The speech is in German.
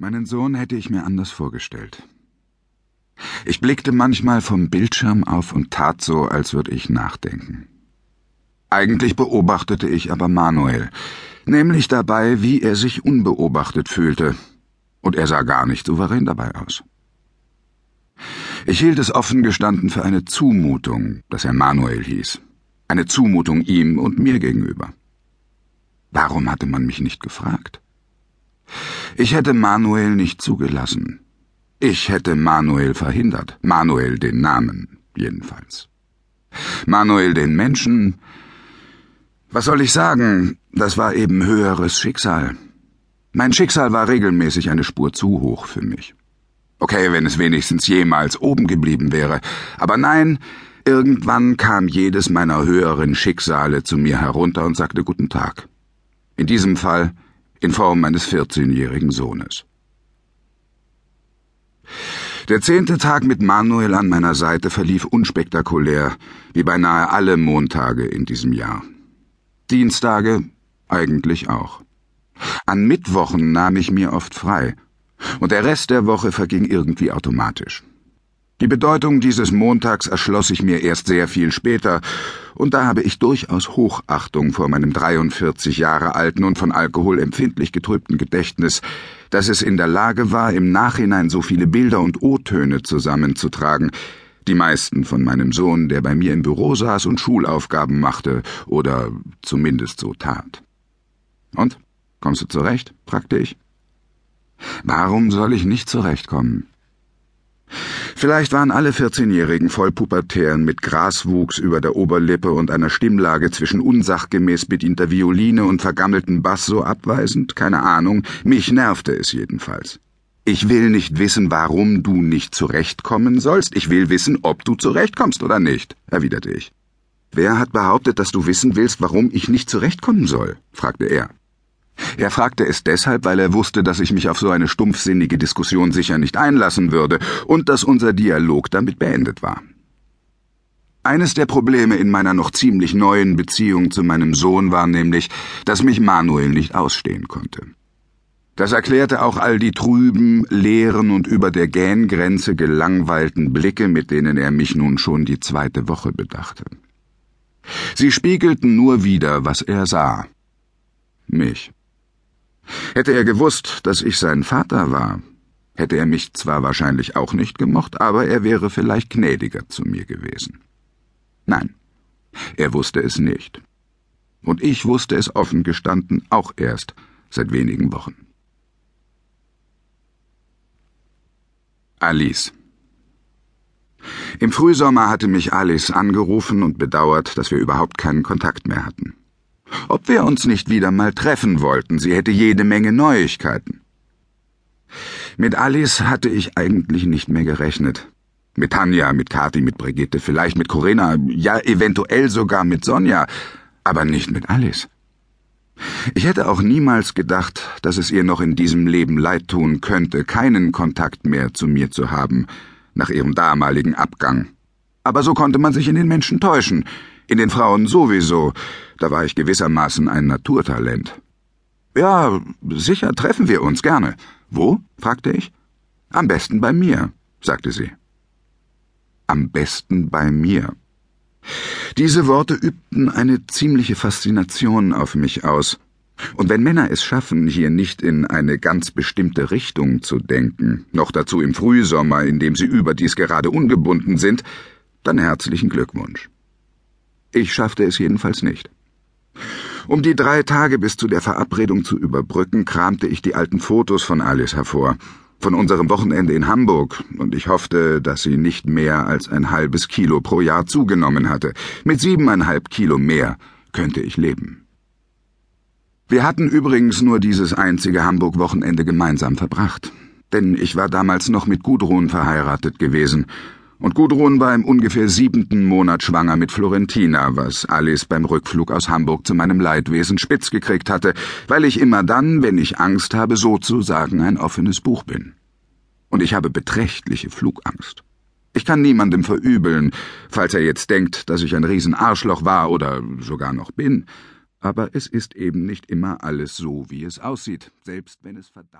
Meinen Sohn hätte ich mir anders vorgestellt. Ich blickte manchmal vom Bildschirm auf und tat so, als würde ich nachdenken. Eigentlich beobachtete ich aber Manuel, nämlich dabei, wie er sich unbeobachtet fühlte, und er sah gar nicht souverän dabei aus. Ich hielt es offen gestanden für eine Zumutung, dass er Manuel hieß, eine Zumutung ihm und mir gegenüber. Warum hatte man mich nicht gefragt? Ich hätte Manuel nicht zugelassen. Ich hätte Manuel verhindert. Manuel den Namen, jedenfalls. Manuel den Menschen. Was soll ich sagen? Das war eben höheres Schicksal. Mein Schicksal war regelmäßig eine Spur zu hoch für mich. Okay, wenn es wenigstens jemals oben geblieben wäre. Aber nein, irgendwann kam jedes meiner höheren Schicksale zu mir herunter und sagte Guten Tag. In diesem Fall in Form meines 14-jährigen Sohnes. Der zehnte Tag mit Manuel an meiner Seite verlief unspektakulär, wie beinahe alle Montage in diesem Jahr. Dienstage eigentlich auch. An Mittwochen nahm ich mir oft frei, und der Rest der Woche verging irgendwie automatisch. Die Bedeutung dieses Montags erschloss sich mir erst sehr viel später, und da habe ich durchaus Hochachtung vor meinem 43 Jahre alten und von Alkohol empfindlich getrübten Gedächtnis, dass es in der Lage war, im Nachhinein so viele Bilder und O-Töne zusammenzutragen, die meisten von meinem Sohn, der bei mir im Büro saß und Schulaufgaben machte, oder zumindest so tat. Und? Kommst du zurecht? fragte ich. Warum soll ich nicht zurechtkommen? Vielleicht waren alle 14-Jährigen Vollpubertären mit Graswuchs über der Oberlippe und einer Stimmlage zwischen unsachgemäß bedienter Violine und vergammeltem Bass so abweisend, keine Ahnung, mich nervte es jedenfalls. Ich will nicht wissen, warum du nicht zurechtkommen sollst, ich will wissen, ob du zurechtkommst oder nicht, erwiderte ich. Wer hat behauptet, dass du wissen willst, warum ich nicht zurechtkommen soll? fragte er. Er fragte es deshalb, weil er wusste, dass ich mich auf so eine stumpfsinnige Diskussion sicher nicht einlassen würde und dass unser Dialog damit beendet war. Eines der Probleme in meiner noch ziemlich neuen Beziehung zu meinem Sohn war nämlich, dass mich Manuel nicht ausstehen konnte. Das erklärte auch all die trüben, leeren und über der Gähngrenze gelangweilten Blicke, mit denen er mich nun schon die zweite Woche bedachte. Sie spiegelten nur wieder, was er sah. Mich. Hätte er gewusst, dass ich sein Vater war, hätte er mich zwar wahrscheinlich auch nicht gemocht, aber er wäre vielleicht gnädiger zu mir gewesen. Nein, er wusste es nicht. Und ich wusste es offen gestanden auch erst seit wenigen Wochen. Alice Im Frühsommer hatte mich Alice angerufen und bedauert, dass wir überhaupt keinen Kontakt mehr hatten ob wir uns nicht wieder mal treffen wollten, sie hätte jede Menge Neuigkeiten. Mit Alice hatte ich eigentlich nicht mehr gerechnet. Mit Tanja, mit Kathi, mit Brigitte, vielleicht mit Corinna, ja eventuell sogar mit Sonja, aber nicht mit Alice. Ich hätte auch niemals gedacht, dass es ihr noch in diesem Leben leid tun könnte, keinen Kontakt mehr zu mir zu haben, nach ihrem damaligen Abgang. Aber so konnte man sich in den Menschen täuschen, in den Frauen sowieso, da war ich gewissermaßen ein Naturtalent. Ja, sicher treffen wir uns gerne. Wo? fragte ich. Am besten bei mir, sagte sie. Am besten bei mir. Diese Worte übten eine ziemliche Faszination auf mich aus. Und wenn Männer es schaffen, hier nicht in eine ganz bestimmte Richtung zu denken, noch dazu im Frühsommer, in dem sie überdies gerade ungebunden sind, dann herzlichen Glückwunsch. Ich schaffte es jedenfalls nicht. Um die drei Tage bis zu der Verabredung zu überbrücken, kramte ich die alten Fotos von Alice hervor, von unserem Wochenende in Hamburg, und ich hoffte, dass sie nicht mehr als ein halbes Kilo pro Jahr zugenommen hatte. Mit siebeneinhalb Kilo mehr könnte ich leben. Wir hatten übrigens nur dieses einzige Hamburg-Wochenende gemeinsam verbracht, denn ich war damals noch mit Gudrun verheiratet gewesen und Gudrun war im ungefähr siebenten Monat schwanger mit Florentina, was Alice beim Rückflug aus Hamburg zu meinem Leidwesen spitz gekriegt hatte, weil ich immer dann, wenn ich Angst habe, sozusagen ein offenes Buch bin. Und ich habe beträchtliche Flugangst. Ich kann niemandem verübeln, falls er jetzt denkt, dass ich ein Riesenarschloch war oder sogar noch bin. Aber es ist eben nicht immer alles so, wie es aussieht, selbst wenn es verdammt